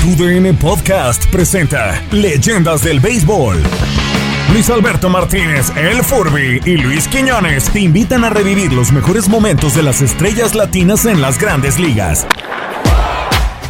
TUDN Podcast presenta Leyendas del Béisbol. Luis Alberto Martínez, El Furby y Luis Quiñones te invitan a revivir los mejores momentos de las estrellas latinas en las grandes ligas.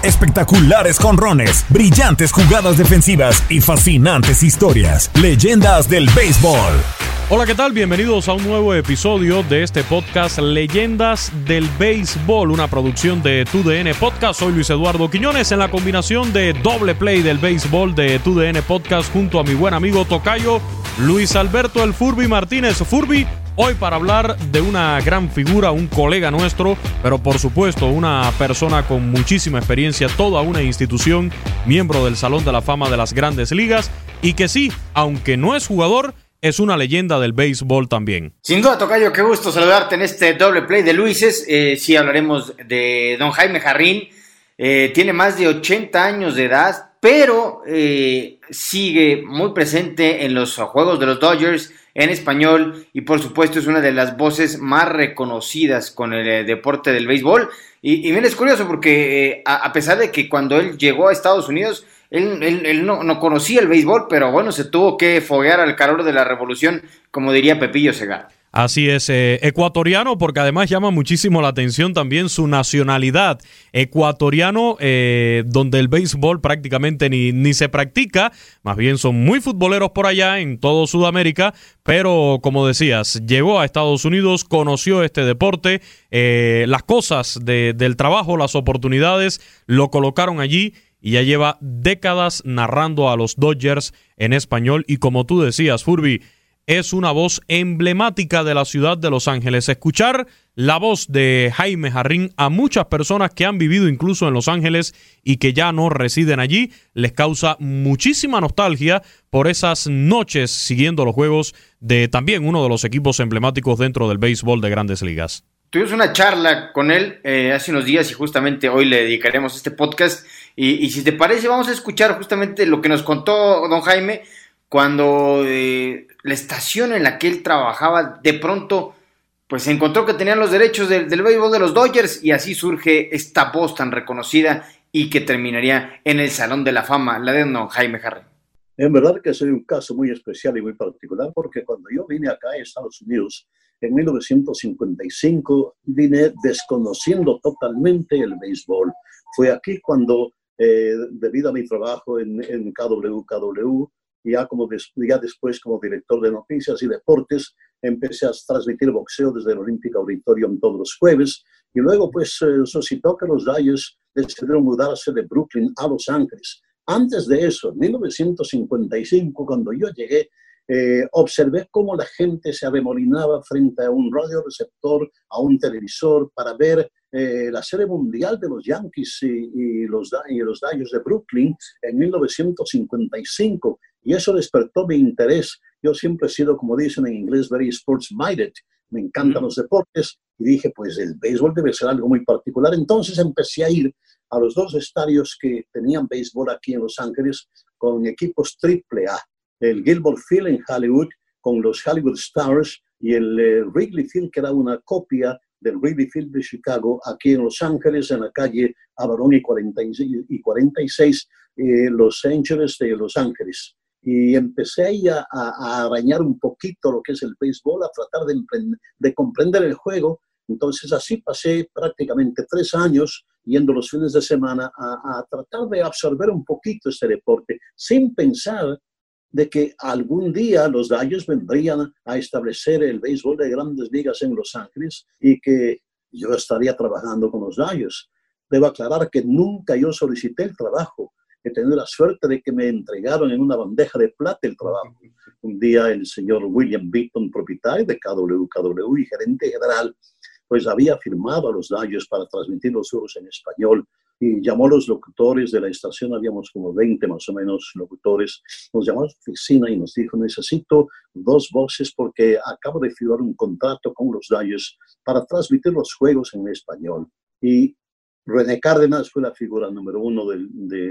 Espectaculares conrones, brillantes jugadas defensivas y fascinantes historias. Leyendas del Béisbol. Hola, ¿qué tal? Bienvenidos a un nuevo episodio de este podcast Leyendas del Béisbol, una producción de TUDN Podcast. Soy Luis Eduardo Quiñones en la combinación de doble play del béisbol de TUDN Podcast junto a mi buen amigo Tocayo Luis Alberto El Furby Martínez. Furby, hoy para hablar de una gran figura, un colega nuestro, pero por supuesto una persona con muchísima experiencia, toda una institución, miembro del Salón de la Fama de las Grandes Ligas y que sí, aunque no es jugador, es una leyenda del béisbol también. Sin duda, Tocayo, qué gusto saludarte en este doble play de Luises. Eh, sí, hablaremos de don Jaime Jarrín. Eh, tiene más de 80 años de edad, pero eh, sigue muy presente en los juegos de los Dodgers en español y por supuesto es una de las voces más reconocidas con el deporte del béisbol. Y, y es curioso porque a pesar de que cuando él llegó a Estados Unidos, él, no, conocía el béisbol, pero bueno, se tuvo que foguear al calor de la revolución, como diría Pepillo Segar. Así es, eh, ecuatoriano, porque además llama muchísimo la atención también su nacionalidad. Ecuatoriano, eh, donde el béisbol prácticamente ni, ni se practica, más bien son muy futboleros por allá en todo Sudamérica, pero como decías, llegó a Estados Unidos, conoció este deporte, eh, las cosas del trabajo, las oportunidades, lo colocaron allí y ya lleva décadas narrando a los Dodgers en español y como tú decías, Furby, es una voz emblemática de la ciudad de Los Ángeles. Escuchar la voz de Jaime Jarrín a muchas personas que han vivido incluso en Los Ángeles y que ya no residen allí, les causa muchísima nostalgia por esas noches siguiendo los juegos de también uno de los equipos emblemáticos dentro del béisbol de grandes ligas. Tuvimos una charla con él eh, hace unos días y justamente hoy le dedicaremos este podcast. Y, si te parece, vamos a escuchar justamente lo que nos contó don Jaime cuando eh, la estación en la que él trabajaba de pronto pues se encontró que tenían los derechos del, béisbol de los Dodgers y así surge esta voz tan reconocida y que terminaría en el Salón de la Fama, la de don Jaime Harry. En verdad que soy un caso muy especial y muy particular porque cuando yo vine acá a Estados Unidos, en 1955 vine desconociendo totalmente el béisbol. Fue aquí cuando, eh, debido a mi trabajo en, en KWKW, ya, como ya después como director de noticias y deportes, empecé a transmitir boxeo desde el Olympic Auditorium todos los jueves. Y luego, pues, eh, suscitó que los Dodgers decidieron mudarse de Brooklyn a Los Ángeles. Antes de eso, en 1955, cuando yo llegué, eh, observé cómo la gente se abemolinaba frente a un radioreceptor, a un televisor, para ver eh, la serie mundial de los Yankees y, los, y los Dodgers de Brooklyn en 1955. Y eso despertó mi interés. Yo siempre he sido, como dicen en inglés, very sports-minded. Me encantan los deportes y dije, pues el béisbol debe ser algo muy particular. Entonces empecé a ir a los dos estadios que tenían béisbol aquí en Los Ángeles con equipos triple A el Gilbert Field en Hollywood con los Hollywood Stars y el eh, Wrigley Field, que era una copia del Wrigley Field de Chicago, aquí en Los Ángeles, en la calle Avalon y 46, y 46 eh, Los Ángeles de Los Ángeles. Y empecé ahí a, a, arañar un poquito lo que es el béisbol, a tratar de, de comprender el juego. Entonces así pasé prácticamente tres años yendo los fines de semana a, a tratar de absorber un poquito este deporte, sin pensar de que algún día los Dodgers vendrían a establecer el béisbol de grandes ligas en Los Ángeles y que yo estaría trabajando con los Dodgers. Debo aclarar que nunca yo solicité el trabajo. He tenido la suerte de que me entregaron en una bandeja de plata el trabajo. Un día el señor William Beaton, propietario de KWKW y gerente general, pues había firmado a los Dodgers para transmitir los juegos en español y llamó a los locutores de la estación, habíamos como 20 más o menos locutores, nos llamó a la oficina y nos dijo, necesito dos voces porque acabo de firmar un contrato con los Dodgers para transmitir los juegos en español. Y René Cárdenas fue la figura número uno de,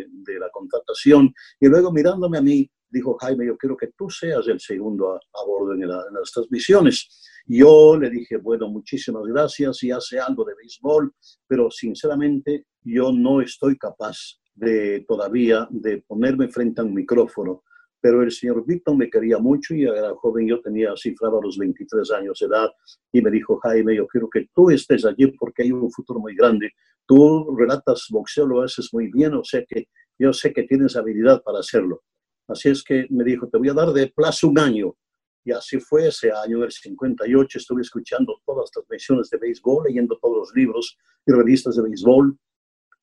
de, la contratación y luego mirándome a mí, dijo Jaime, yo quiero que tú seas el segundo a, bordo en, en, las transmisiones. Yo le dije, bueno, muchísimas gracias y hace algo de béisbol, pero sinceramente yo no estoy capaz de todavía de ponerme frente a un micrófono, pero el señor Víctor me quería mucho y era joven, yo tenía, cifraba los 23 años de edad y me dijo, Jaime, yo quiero que tú estés allí porque hay un futuro muy grande. Tú relatas boxeo, lo haces muy bien, o sea que yo sé que tienes habilidad para hacerlo. Así es que me dijo, te voy a dar de plazo un año. Y así fue ese año, el 58, estuve escuchando todas las transmisiones de béisbol, leyendo todos los libros y revistas de béisbol.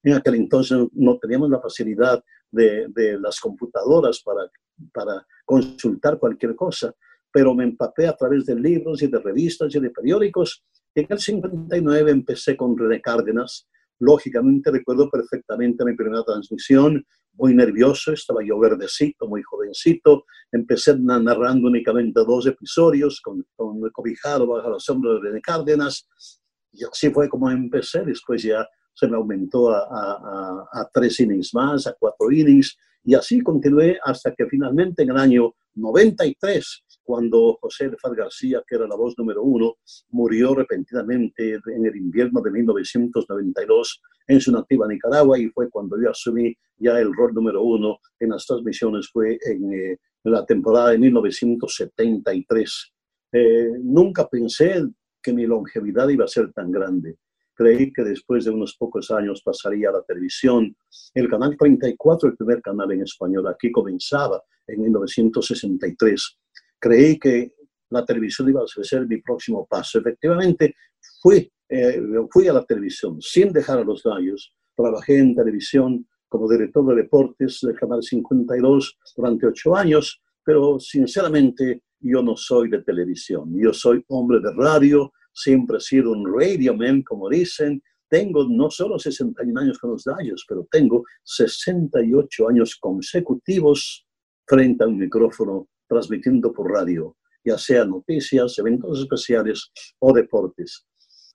En aquel entonces no teníamos la facilidad de, las computadoras para, para consultar cualquier cosa, pero me empapé a través de libros y de revistas y de periódicos. En el 59 empecé con René Cárdenas. Lógicamente recuerdo perfectamente mi primera transmisión, muy nervioso, estaba yo verdecito, muy jovencito. Empecé narrando únicamente dos episodios con, con cobijado bajo la sombra de René Cárdenas. Y así fue como empecé. Después ya se me aumentó a, a, a, tres innings más, a cuatro innings, y así continué hasta que finalmente en el año 93, cuando José Lefaz García, que era la voz número uno, murió repentinamente en el invierno de 1992 en su nativa Nicaragua, y fue cuando yo asumí ya el rol número uno en las transmisiones, fue en, eh, la temporada de 1973. Eh, nunca pensé que mi longevidad iba a ser tan grande creí que después de unos pocos años pasaría a la televisión. El canal 34, el primer canal en español, aquí comenzaba en 1963. Creí que la televisión iba a ser mi próximo paso. Efectivamente, fui, eh, fui a la televisión sin dejar a los gallos. Trabajé en televisión como director de deportes del Canal 52 durante ocho años, pero sinceramente yo no soy de televisión. Yo soy hombre de radio, siempre he sido un radio man, como dicen. Tengo no solo 61 años con los Dodgers, pero tengo 68 años consecutivos frente a un micrófono transmitiendo por radio, ya sea noticias, eventos especiales o deportes.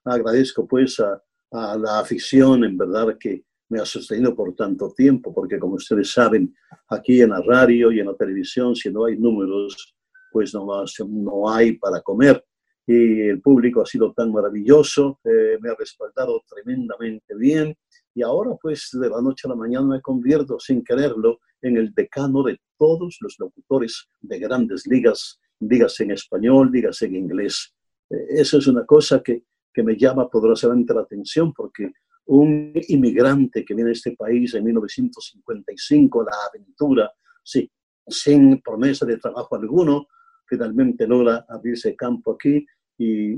Agradezco pues a, a la afición, en verdad, que me ha sostenido por tanto tiempo, porque como ustedes saben, aquí en la radio y en la televisión, si no hay números, pues no, no hay para comer y el público ha sido tan maravilloso, eh, me ha respaldado tremendamente bien y ahora pues de la noche a la mañana me convierto sin quererlo en el decano de todos los locutores de grandes ligas, digas en español, digas en inglés. Eh, eso es una cosa que, que me llama poderosamente la atención porque un inmigrante que viene a este país en 1955, la aventura, sí, sin promesa de trabajo alguno, finalmente logra abrirse campo aquí y,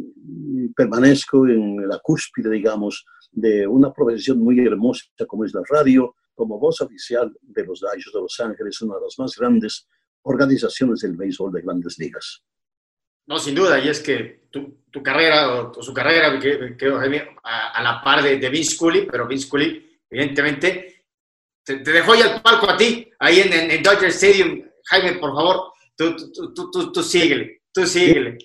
permanezco en la cúspide, digamos, de una profesión muy hermosa como es la radio, como voz oficial de los Dodgers de Los Ángeles, una de las más grandes organizaciones del béisbol de grandes ligas. No, sin duda, y es que tu, tu carrera, o, su carrera, quedó a, a, la par de, de Vince Cooley, pero Vince Cooley, evidentemente, te, te, dejó ya el palco a ti, ahí en, en, Dodger Stadium. Jaime, por favor, tú, tú, tú, tú, síguele, tú síguele.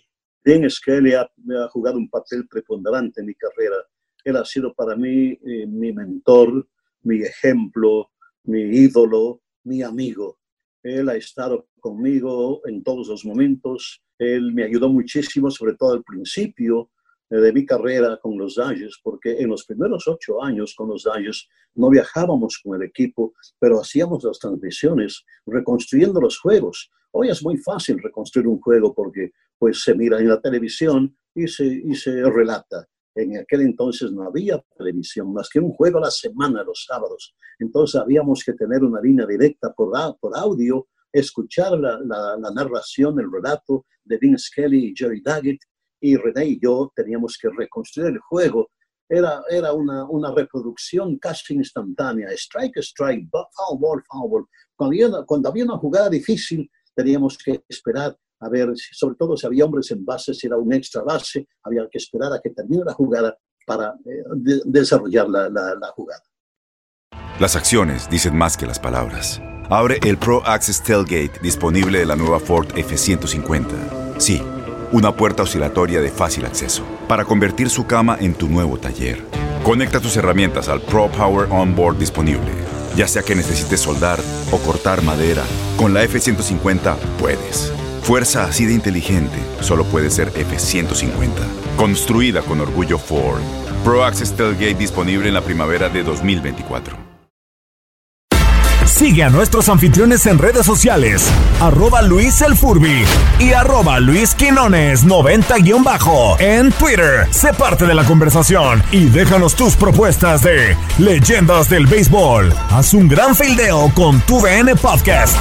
Bien, Skelly ha, ha jugado un papel preponderante en mi carrera. Él ha sido para mí eh, mi mentor, mi ejemplo, mi ídolo, mi amigo. Él ha estado conmigo en todos los momentos. Él me ayudó muchísimo, sobre todo al principio eh, de mi carrera con los Dodgers, porque en los primeros ocho años con los Dodgers no viajábamos con el equipo, pero hacíamos las transmisiones, reconstruyendo los juegos. Hoy es muy fácil reconstruir un juego porque pues se mira en la televisión y se, y se relata. En aquel entonces no había televisión, más que un juego a la semana, los sábados. Entonces habíamos que tener una línea directa por, audio, escuchar la, narración, el relato de Vince Kelly y Jerry Daggett, y René y yo teníamos que reconstruir el juego. Era, era una, una reproducción casi instantánea, strike, strike, foul ball, foul ball. Cuando había, cuando había una jugada difícil, teníamos que esperar a ver, sobre todo si había hombres en base, si era un extra base, había que esperar a que termine la jugada para eh, de, desarrollar la, la, la, jugada. Las acciones dicen más que las palabras. Abre el Pro Access Tailgate disponible de la nueva Ford F-150. Sí, una puerta oscilatoria de fácil acceso para convertir su cama en tu nuevo taller. Conecta tus herramientas al Pro Power Onboard disponible. Ya sea que necesites soldar o cortar madera, con la F-150 puedes. Fuerza así de inteligente solo puede ser F-150. Construida con orgullo Ford. Pro Access Tailgate disponible en la primavera de 2024. Sigue a nuestros anfitriones en redes sociales, arroba Luis el Furby y arroba Luis Quinones 90-bajo en Twitter. Sé parte de la conversación y déjanos tus propuestas de leyendas del béisbol. Haz un gran fildeo con tu VN Podcast.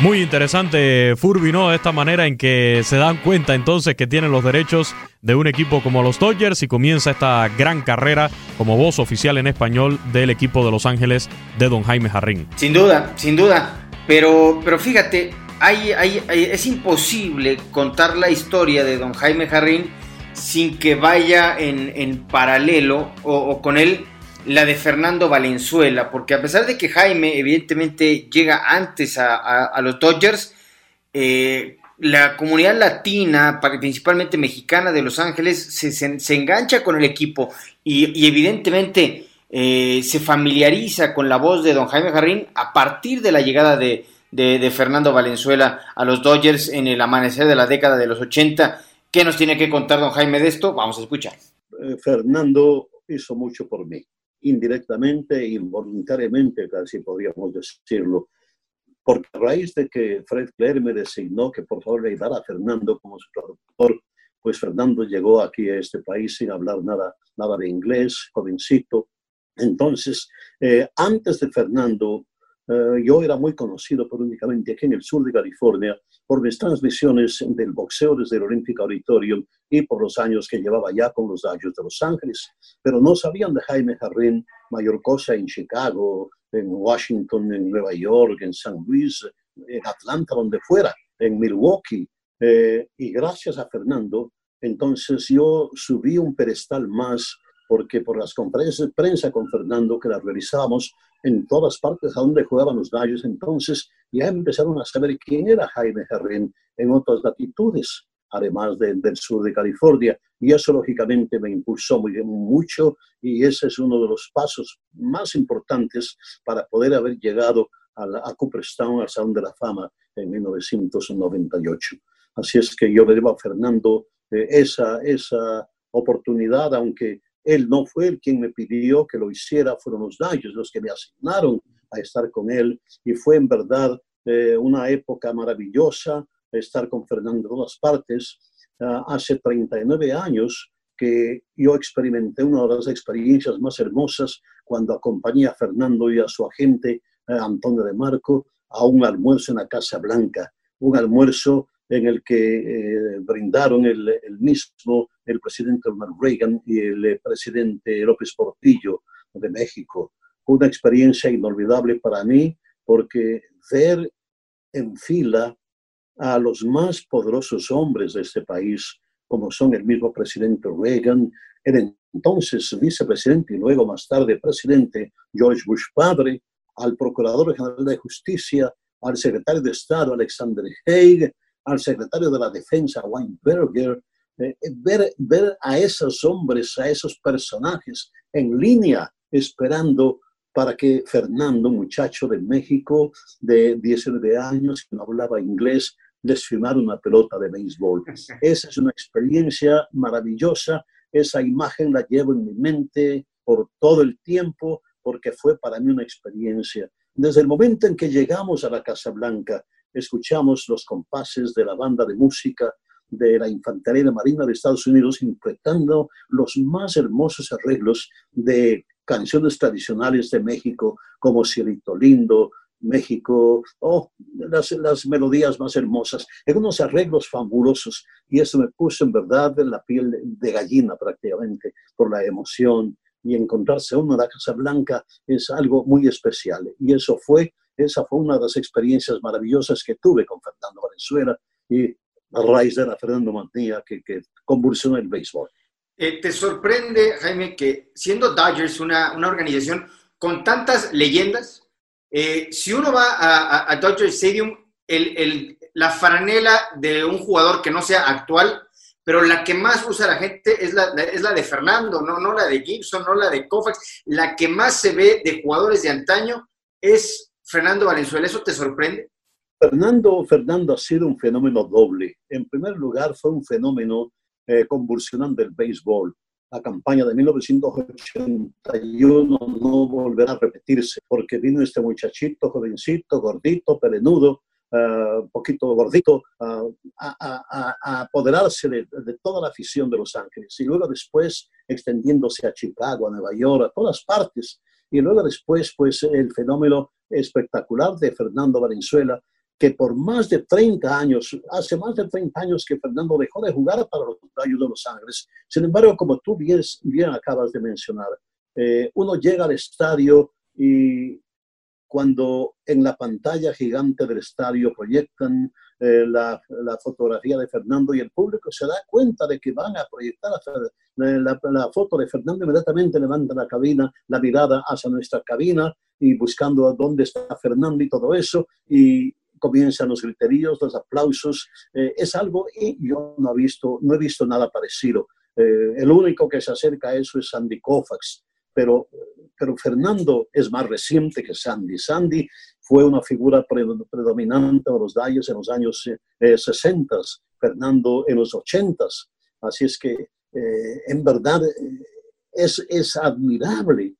Muy interesante, Furby, ¿no? Esta manera en que se dan cuenta entonces que tienen los derechos de un equipo como los Dodgers y comienza esta gran carrera como voz oficial en español del equipo de Los Ángeles de Don Jaime Jarrín. Sin duda, sin duda. Pero, pero fíjate, hay, es imposible contar la historia de Don Jaime Jarrín sin que vaya en, paralelo o con él la de Fernando Valenzuela, porque a pesar de que Jaime evidentemente llega antes a, los Dodgers, eh, la comunidad latina, principalmente mexicana de Los Ángeles, se, engancha con el equipo y, evidentemente eh, se familiariza con la voz de don Jaime Jarrín a partir de la llegada de, Fernando Valenzuela a los Dodgers en el amanecer de la década de los 80. ¿Qué nos tiene que contar don Jaime de esto? Vamos a escuchar. Eh, Fernando hizo mucho por mí indirectamente, involuntariamente, casi podríamos decirlo, porque raíz de que Fred Clare me designó que por favor le ayudara a Fernando como su traductor, pues Fernando llegó aquí a este país sin hablar nada, nada de inglés, jovencito. Entonces, eh, antes de Fernando, eh, yo era muy conocido por únicamente aquí en el sur de California por mis transmisiones del boxeo desde el Olympic Auditorium y por los años que llevaba ya con los Dodgers de Los Ángeles. Pero no sabían de Jaime Jarrín mayor cosa en Chicago, en Washington, en Nueva York, en San Luis, en Atlanta, donde fuera, en Milwaukee. Eh, y gracias a Fernando, entonces yo subí un pedestal más porque por las conferencias prensa con Fernando que las realizábamos, en todas partes a donde jugaban los gallos. Entonces ya empezaron a saber quién era Jaime Herrín en otras latitudes, además del sur de California. Y eso lógicamente me impulsó muy, mucho y ese es uno de los pasos más importantes para poder haber llegado a, a Cooperstown, al Salón de la Fama, en 1998. Así es que yo le debo a Fernando eh, esa, esa oportunidad, aunque él no fue el quien me pidió que lo hiciera, fueron los Dodgers los que me asignaron a estar con él y fue en verdad eh, una época maravillosa estar con Fernando en todas partes. Ah, hace 39 años que yo experimenté una de las experiencias más hermosas cuando acompañé a Fernando y a su agente eh, Antonio de Marco a un almuerzo en la Casa Blanca, un almuerzo en el que eh, brindaron el, el, mismo el presidente Ronald Reagan y el eh, presidente López Portillo de México. Una experiencia inolvidable para mí porque ver en fila a los más poderosos hombres de este país, como son el mismo presidente Reagan, el entonces vicepresidente y luego más tarde presidente George Bush padre, al Procurador General de Justicia, al secretario de Estado Alexander Haig, al secretario de la Defensa, Weinberger, eh, ver, ver a esos hombres, a esos personajes en línea esperando para que Fernando, muchacho de México de 19 años, que no hablaba inglés, les firmara una pelota de béisbol. Esa es una experiencia maravillosa, esa imagen la llevo en mi mente por todo el tiempo, porque fue para mí una experiencia. Desde el momento en que llegamos a la Casa Blanca, escuchamos los compases de la banda de música de la Infantería Marina de Estados Unidos interpretando los más hermosos arreglos de canciones tradicionales de México, como Cielito Lindo, México, oh, las, las melodías más hermosas, en unos arreglos fabulosos, y eso me puso en verdad en la piel de gallina prácticamente por la emoción, y encontrarse uno en la Casa Blanca es algo muy especial, y eso fue esa fue una de las experiencias maravillosas que tuve con Fernando Valenzuela y a raíz de la Fernando Mantilla que, que convulsionó el béisbol. Eh, ¿Te sorprende, Jaime, que siendo Dodgers una, una organización con tantas leyendas, eh, si uno va a, a, Dodger Stadium, el, el, la franela de un jugador que no sea actual, pero la que más usa la gente es la, es la de Fernando, no, no la de Gibson, no la de Koufax, la que más se ve de jugadores de antaño es Fernando Valenzuela, ¿eso te sorprende? Fernando, Fernando ha sido un fenómeno doble. En primer lugar, fue un fenómeno eh, convulsionante del béisbol. la campaña de 1981 no volverá a repetirse, porque vino este muchachito, jovencito, gordito, pelenudo, uh, un poquito gordito, uh, a, a, a, apoderarse de, de, toda la afición de Los Ángeles y luego después extendiéndose a Chicago, a Nueva York, a todas partes. Y luego después, pues el fenómeno espectacular de Fernando Valenzuela, que por más de 30 años, hace más de 30 años que Fernando dejó de jugar para los Rayos de Los Ángeles. Sin embargo, como tú bien, bien acabas de mencionar, eh, uno llega al estadio y cuando en la pantalla gigante del estadio proyectan eh, la, la, fotografía de Fernando y el público se da cuenta de que van a proyectar la, la, la, foto de Fernando, inmediatamente levanta la cabina, la mirada hacia nuestra cabina y buscando a dónde está Fernando y todo eso, y comienzan los griteríos, los aplausos, eh, es algo y yo no he visto, no he visto nada parecido. Eh, el único que se acerca a eso es Sandy Koufax, pero pero Fernando es más reciente que Sandy. Sandy fue una figura predominante de los Dallas en los años 60, eh, Fernando en los 80. Así es que, eh, en verdad, eh, es, es admirable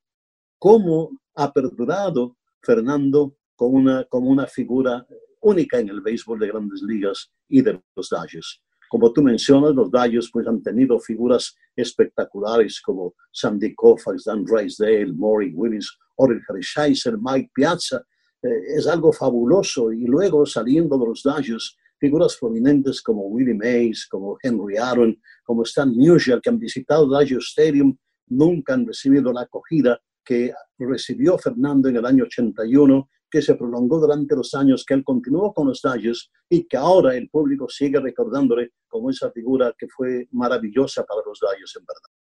cómo ha perdurado Fernando como una, como una figura única en el béisbol de grandes ligas y de los Dodgers. Como tú mencionas, los Dodgers pues, han tenido figuras espectaculares como Sandy Koufax, Dan Drysdale, Maury Willis, Orel Hershiser, Mike Piazza. Eh, es algo fabuloso. Y luego, saliendo de los Dodgers, figuras prominentes como Willie Mays, como Henry Aaron, como Stan Musial, que han visitado Dodger Stadium, nunca han recibido la acogida que recibió Fernando en el año 81 que se prolongó durante los años que él continuó con los Dodgers y que ahora el público sigue recordándole como esa figura que fue maravillosa para los Dodgers en verdad.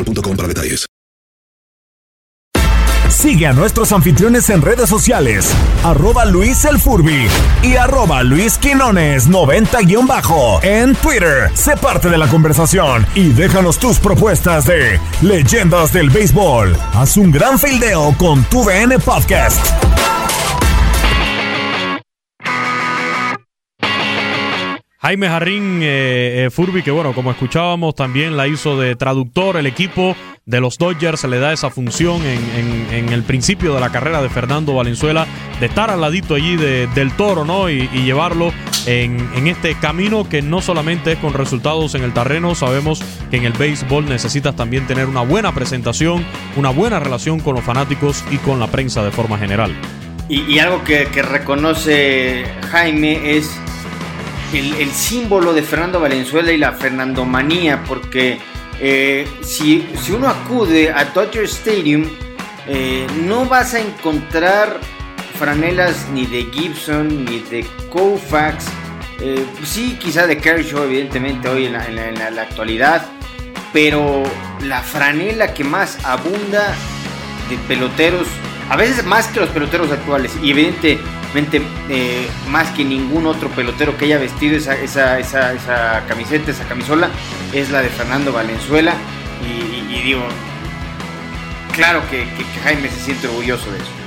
para detalles. Sigue a nuestros anfitriones en redes sociales, arroba Luis El Furby y arroba Luis Quinones 90-bajo en Twitter. Sé parte de la conversación y déjanos tus propuestas de leyendas del béisbol. Haz un gran fildeo con tu VN Podcast. Jaime Jarrín eh, eh, Furby, que bueno, como escuchábamos, también la hizo de traductor. El equipo de los Dodgers se le da esa función en, el principio de la carrera de Fernando Valenzuela, de estar al ladito allí del toro, ¿no? Y, llevarlo en, este camino que no solamente es con resultados en el terreno, sabemos que en el béisbol necesitas también tener una buena presentación, una buena relación con los fanáticos y con la prensa de forma general. Y, algo que reconoce Jaime es el, símbolo de Fernando Valenzuela y la Fernandomanía, porque eh, si, si, uno acude a Dodger Stadium, eh, no vas a encontrar franelas ni de Gibson ni de Koufax. Eh, sí, quizá de Kershaw, evidentemente, hoy en la, actualidad. Pero la franela que más abunda de peloteros, a veces más que los peloteros actuales, y evidente, eh, más que ningún otro pelotero que haya vestido esa, esa, esa, esa camiseta, esa camisola, es la de Fernando Valenzuela. Y, digo, claro que, que, Jaime se siente orgulloso de eso.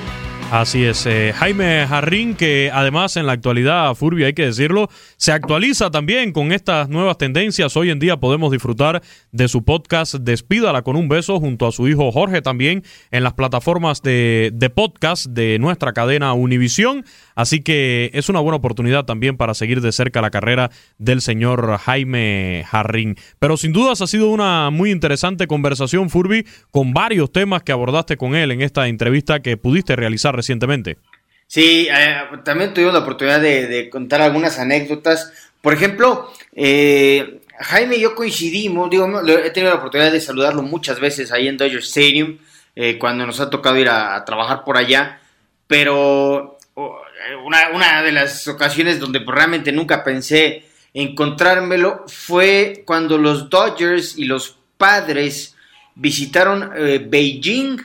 Así es, eh, Jaime Jarrín, que además en la actualidad, Furby, hay que decirlo, se actualiza también con estas nuevas tendencias. Hoy en día podemos disfrutar de su podcast Despídala con un beso junto a su hijo Jorge también en las plataformas de, de podcast de nuestra cadena Univisión. Así que es una buena oportunidad también para seguir de cerca la carrera del señor Jaime Jarrín. Pero sin dudas ha sido una muy interesante conversación, Furby, con varios temas que abordaste con él en esta entrevista que pudiste realizar recientemente. Sí, eh, también tuvimos la oportunidad de, contar algunas anécdotas. Por ejemplo, eh, Jaime y yo coincidimos, digo, he tenido la oportunidad de saludarlo muchas veces ahí en Dodger Stadium, eh, cuando nos ha tocado ir a, trabajar por allá, pero una, de las ocasiones donde realmente nunca pensé encontrármelo fue cuando los Dodgers y los padres visitaron eh, Beijing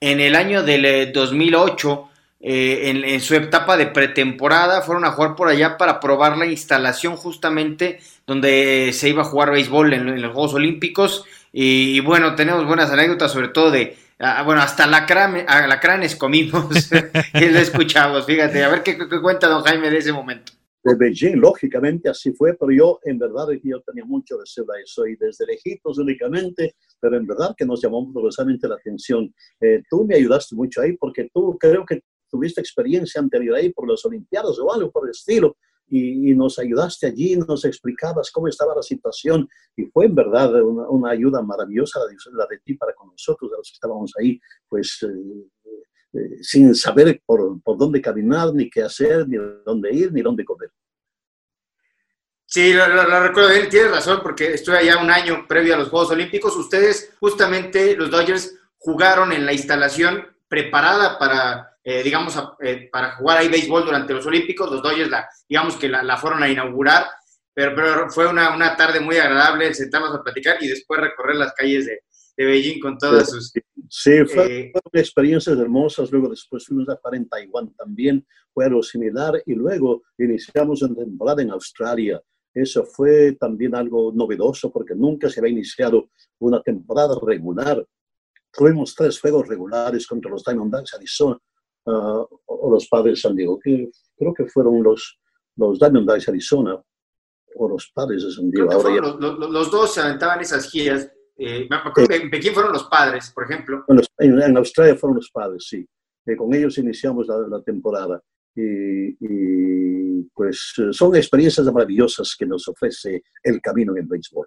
en el año del 2008. Eh, en, su etapa de pretemporada fueron a jugar por allá para probar la instalación justamente donde se iba a jugar béisbol en, los Juegos Olímpicos y, bueno, tenemos buenas anécdotas sobre todo de, ah, bueno, hasta lacranes comimos y lo escuchamos, fíjate, a ver qué, qué cuenta don Jaime de ese momento de Beijing, lógicamente así fue, pero yo en verdad yo tenía mucho deseo de eso y desde lejitos únicamente, pero en verdad que nos llamó poderosamente la atención. Eh, tú me ayudaste mucho ahí porque tú creo que tuviste experiencia anterior ahí por las Olimpiadas o algo por el estilo y, nos ayudaste allí, nos explicabas cómo estaba la situación y fue en verdad una, ayuda maravillosa la de, ti para con nosotros, de los que estábamos ahí, pues... Eh, eh, sin saber por, por, dónde caminar, ni qué hacer, ni dónde ir, ni dónde comer. Sí, lo, recuerdo bien, tiene razón, porque estuve allá un año previo a los Juegos Olímpicos. Ustedes, justamente, los Dodgers, jugaron en la instalación preparada para, eh, digamos, eh, para jugar ahí béisbol durante los Olímpicos. Los Dodgers, la, digamos que la, fueron a inaugurar, pero, pero fue una, una, tarde muy agradable sentarnos a platicar y después recorrer las calles de, de Beijing con todas sus Sí, fue, eh, experiencias hermosas. Luego después fuimos a Taiwán también, fue algo similar. Y luego iniciamos una temporada en Australia. Eso fue también algo novedoso porque nunca se había iniciado una temporada regular. Tuvimos tres juegos regulares contra los Diamondbacks Arizona uh, o los Padres San Diego, que creo que fueron los, los Diamondbacks Arizona o los Padres de San Diego. los, los, los, dos se aventaban esas giras eh, en Pekín fueron los padres, por ejemplo. En, Australia fueron los padres, sí. Eh, con ellos iniciamos la, temporada. Y, y, pues son experiencias maravillosas que nos ofrece el camino en el béisbol.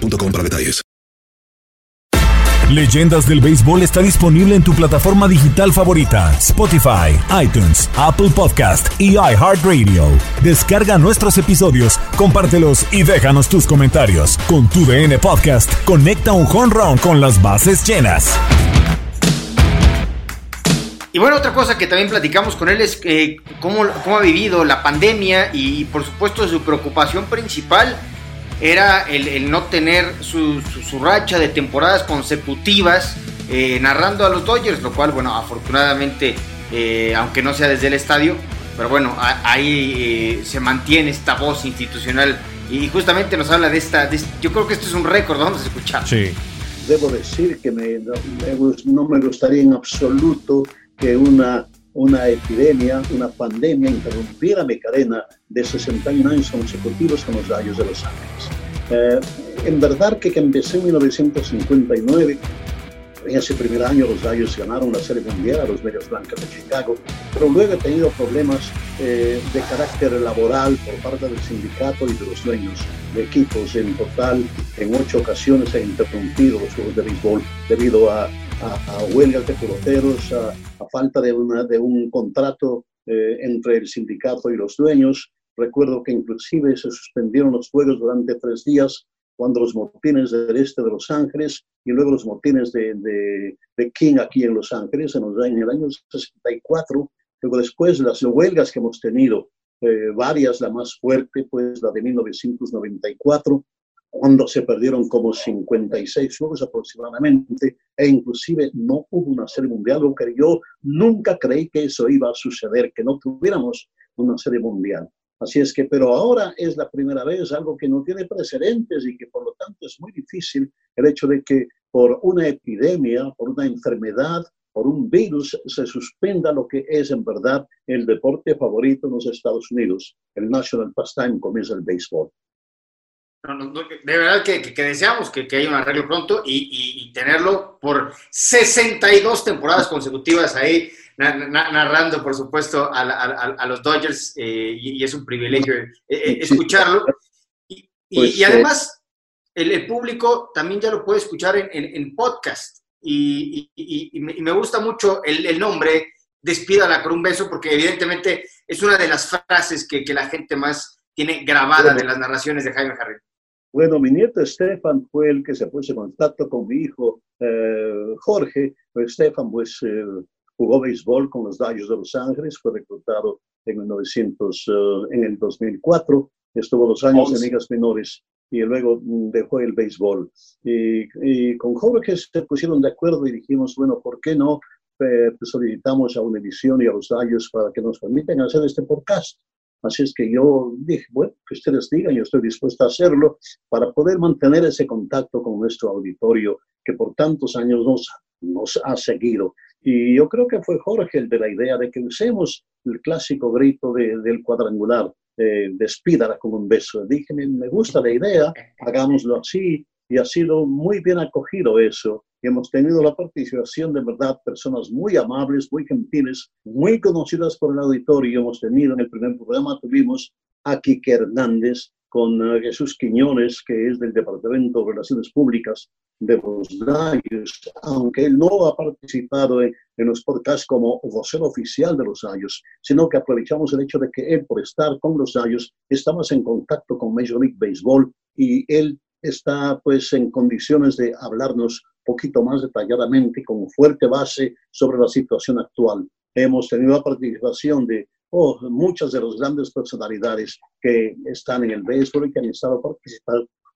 para detalles. Leyendas del Béisbol está disponible en tu plataforma digital favorita, Spotify, iTunes, Apple Podcast y iHeartRadio. Descarga nuestros episodios, compártelos y déjanos tus comentarios. Con tu DN Podcast, conecta un home run con las bases llenas. Y bueno, otra cosa que también platicamos con él es eh, cómo, cómo ha vivido la pandemia y por supuesto su preocupación principal era el, no tener su, racha de temporadas consecutivas eh, narrando a los Dodgers, lo cual, bueno, afortunadamente, eh, aunque no sea desde el estadio, pero bueno, ahí eh, se mantiene esta voz institucional y justamente nos habla de esta, yo creo que esto es un récord, vamos a escuchar. Sí. Debo decir que me, no me gustaría en absoluto que una una epidemia, una pandemia interrumpiera mi cadena de 61 años consecutivos con los rayos de Los Ángeles. Eh, en verdad que, que empecé en 1959, en ese primer año los Rayos ganaron la Serie Mundial a los Medios Blancos de Chicago, pero luego he tenido problemas eh, de carácter laboral por parte del sindicato y de los dueños de equipos. En total, en ocho ocasiones he interrumpido los juegos de béisbol debido a a, huelgas de peloteros, a, falta de, una, de un contrato eh, entre el sindicato y los dueños. Recuerdo que inclusive se suspendieron los juegos durante tres días cuando los motines del este de Los Ángeles y luego los motines de, de, King aquí en Los Ángeles en, en, el año 64. Luego después las huelgas que hemos tenido, eh, varias, la más fuerte, pues la de 1994, cuando se perdieron como 56 juegos aproximadamente, e inclusive no hubo una serie mundial, lo que yo nunca creí que eso iba a suceder, que no tuviéramos una serie mundial. Así es que, pero ahora es la primera vez, algo que no tiene precedentes y que por lo tanto es muy difícil el hecho de que por una epidemia, por una enfermedad, por un virus, se suspenda lo que es en verdad el deporte favorito en los Estados Unidos, el National Pastime, como es el béisbol de verdad que, deseamos que, haya un arreglo pronto y, tenerlo por 62 temporadas consecutivas ahí, narrando, por supuesto, a, los Dodgers, eh, y, es un privilegio eh, eh, escucharlo. Y, pues, además, el, público también ya lo puede escuchar en, podcast. Y, me, gusta mucho el, nombre, Despídala con un beso, porque evidentemente es una de las frases que, la gente más tiene grabada de las narraciones de Jaime Jarrín. Bueno, mi nieto Estefan fue el que se puso en contacto con mi hijo eh, Jorge. Pues Estefan pues, eh, jugó béisbol con los Dodgers de Los Ángeles, fue reclutado en el, 900, eh, en el 2004, estuvo dos años en ligas menores y luego mm, dejó el béisbol. Y, con Jorge se pusieron de acuerdo y dijimos, bueno, ¿por qué no solicitamos a Univision y a los Dodgers para que nos permitan hacer este podcast? Así es que yo dije, bueno, que ustedes digan, yo estoy dispuesto a hacerlo para poder mantener ese contacto con nuestro auditorio que por tantos años nos, nos ha seguido. Y yo creo que fue Jorge el de la idea de que usemos el clásico grito del cuadrangular, eh, despídala con un beso. Dije, me gusta la idea, hagámoslo así, y ha sido muy bien acogido eso. Hemos tenido la participación de verdad personas muy amables, muy gentiles, muy conocidas por el auditorio. Hemos tenido en el primer programa, tuvimos a Quique Hernández con eh, Jesús Quiñones, que es del Departamento de Relaciones Públicas de los Rayos, aunque él no ha participado en, los podcasts como vocero oficial de los Rayos, sino que aprovechamos el hecho de que él, por estar con los Rayos, estamos en contacto con Major League Baseball y él está pues en condiciones de hablarnos poquito más detalladamente con fuerte base sobre la situación actual. Hemos tenido la participación de oh, muchas de las grandes personalidades que están en el béisbol y que han estado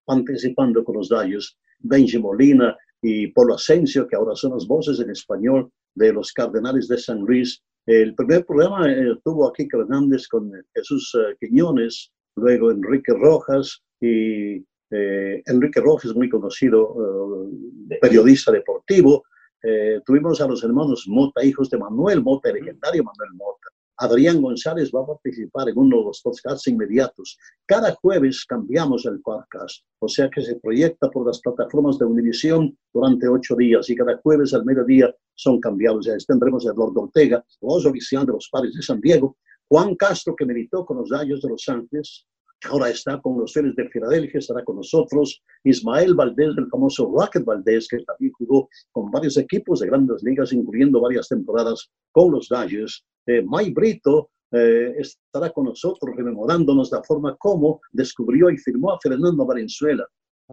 participando con los Dallos. Benji Molina y Polo Asensio, que ahora son las voces en español de los Cardenales de San Luis. El primer programa eh, tuvo aquí Hernández con Jesús uh, Quiñones, luego Enrique Rojas y eh, Enrique Rojas, muy conocido eh, periodista deportivo. Eh, tuvimos a los hermanos Mota, hijos de Manuel Mota, el legendario Manuel Mota. Adrián González va a participar en uno de los podcasts inmediatos. Cada jueves cambiamos el podcast, o sea que se proyecta por las plataformas de Univisión durante ocho días y cada jueves al mediodía son cambiados. Ya tendremos a Eduardo Ortega, voz oficial de los padres de San Diego, Juan Castro, que militó con los Gallos de Los Ángeles, ahora está con los Phillies de Filadelfia, estará con nosotros. Ismael Valdés, el famoso Rocket Valdés, que también jugó con varios equipos de grandes ligas, incluyendo varias temporadas con los Dodgers. Eh, Mike Brito eh, estará con nosotros rememorándonos la forma como descubrió y firmó a Fernando Valenzuela.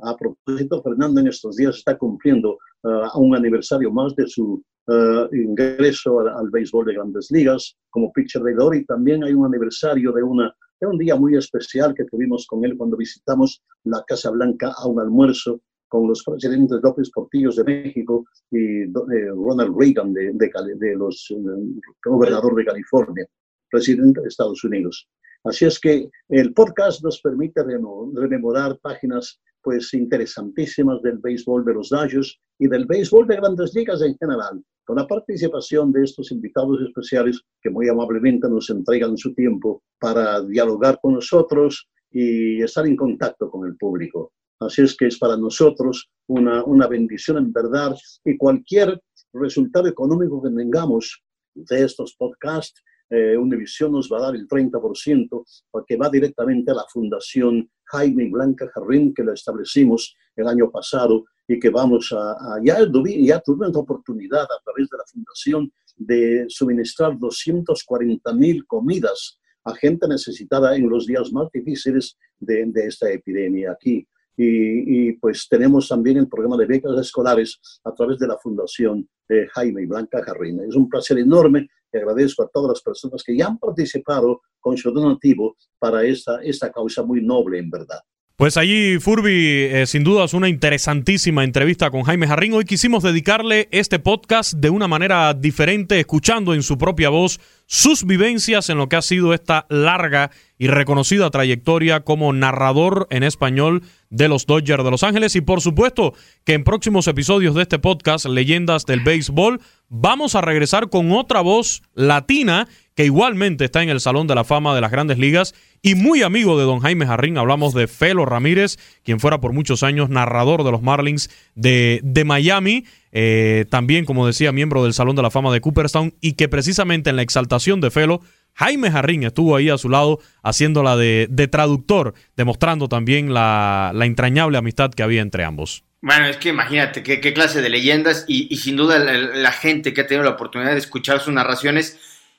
A propósito, Fernando en estos días está cumpliendo uh, un aniversario más de su uh, ingreso al, al, béisbol de grandes ligas como pitcher de y también hay un aniversario de una es un día muy especial que tuvimos con él cuando visitamos la Casa Blanca a un almuerzo con los presidentes López Portillos de México y eh, Ronald Reagan, de, de, los, eh, gobernador de California, presidente de Estados Unidos. Así es que el podcast nos permite rememorar páginas pues interesantísimas del béisbol de los Dodgers y del béisbol de grandes ligas en general, con la participación de estos invitados especiales que muy amablemente nos entregan su tiempo para dialogar con nosotros y estar en contacto con el público. Así es que es para nosotros una, una bendición en verdad y cualquier resultado económico que tengamos de estos podcasts eh, Univision nos va a dar el 30% porque va directamente a la Fundación Jaime Blanca Jarrín, que la establecimos el año pasado y que vamos a, ya, ya tuvimos la oportunidad a través de la Fundación de suministrar 240 mil comidas a gente necesitada en los días más difíciles de, esta epidemia aquí. Y, y, pues tenemos también el programa de becas escolares a través de la Fundación de Jaime y Blanca Jarrín. Es un placer enorme y agradezco a todas las personas que ya han participado con su donativo para esta, esta causa muy noble en verdad. Pues allí, Furby, eh, sin duda es una interesantísima entrevista con Jaime Jarrín. Hoy quisimos dedicarle este podcast de una manera diferente, escuchando en su propia voz sus vivencias en lo que ha sido esta larga y reconocida trayectoria como narrador en español de los Dodgers de Los Ángeles. Y por supuesto que en próximos episodios de este podcast, Leyendas del Béisbol, vamos a regresar con otra voz latina que igualmente está en el Salón de la Fama de las Grandes Ligas y muy amigo de don Jaime Jarrín. Hablamos de Felo Ramírez, quien fuera por muchos años narrador de los Marlins de, de Miami. Eh, también, como decía, miembro del Salón de la Fama de Cooperstown y que precisamente en la exaltación de Felo, Jaime Jarrín estuvo ahí a su lado haciéndola de, de traductor, demostrando también la, la, entrañable amistad que había entre ambos. Bueno, es que imagínate qué, clase de leyendas y, sin duda la, gente que ha tenido la oportunidad de escuchar sus narraciones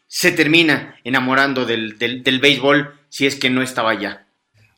se termina enamorando del, del, béisbol si es que no estaba allá.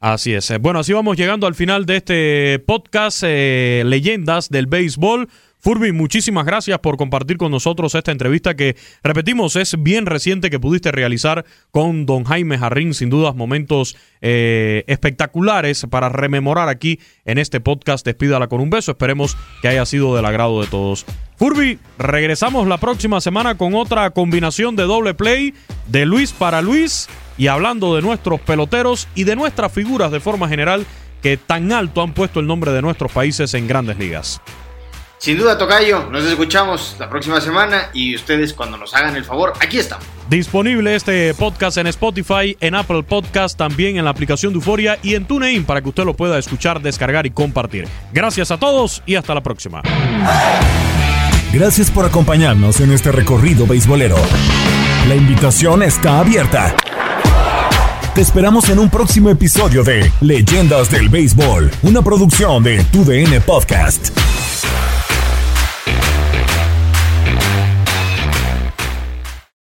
Así es. Bueno, así vamos llegando al final de este podcast, eh, Leyendas del Béisbol. Furby, muchísimas gracias por compartir con nosotros esta entrevista que, repetimos, es bien reciente que pudiste realizar con don Jaime Jarrín. Sin dudas, momentos eh, espectaculares para rememorar aquí en este podcast. Despídala con un beso. Esperemos que haya sido del agrado de todos. Furby, regresamos la próxima semana con otra combinación de doble play de Luis para Luis y hablando de nuestros peloteros y de nuestras figuras de forma general que tan alto han puesto el nombre de nuestros países en grandes ligas. Sin duda, Tocayo, nos escuchamos la próxima semana y ustedes cuando nos hagan el favor, aquí estamos. Disponible este podcast en Spotify, en Apple Podcast, también en la aplicación de Euforia y en TuneIn para que usted lo pueda escuchar, descargar y compartir. Gracias a todos y hasta la próxima. Gracias por acompañarnos en este recorrido beisbolero. La invitación está abierta. Te esperamos en un próximo episodio de Leyendas del Béisbol, una producción de TUDN Podcast.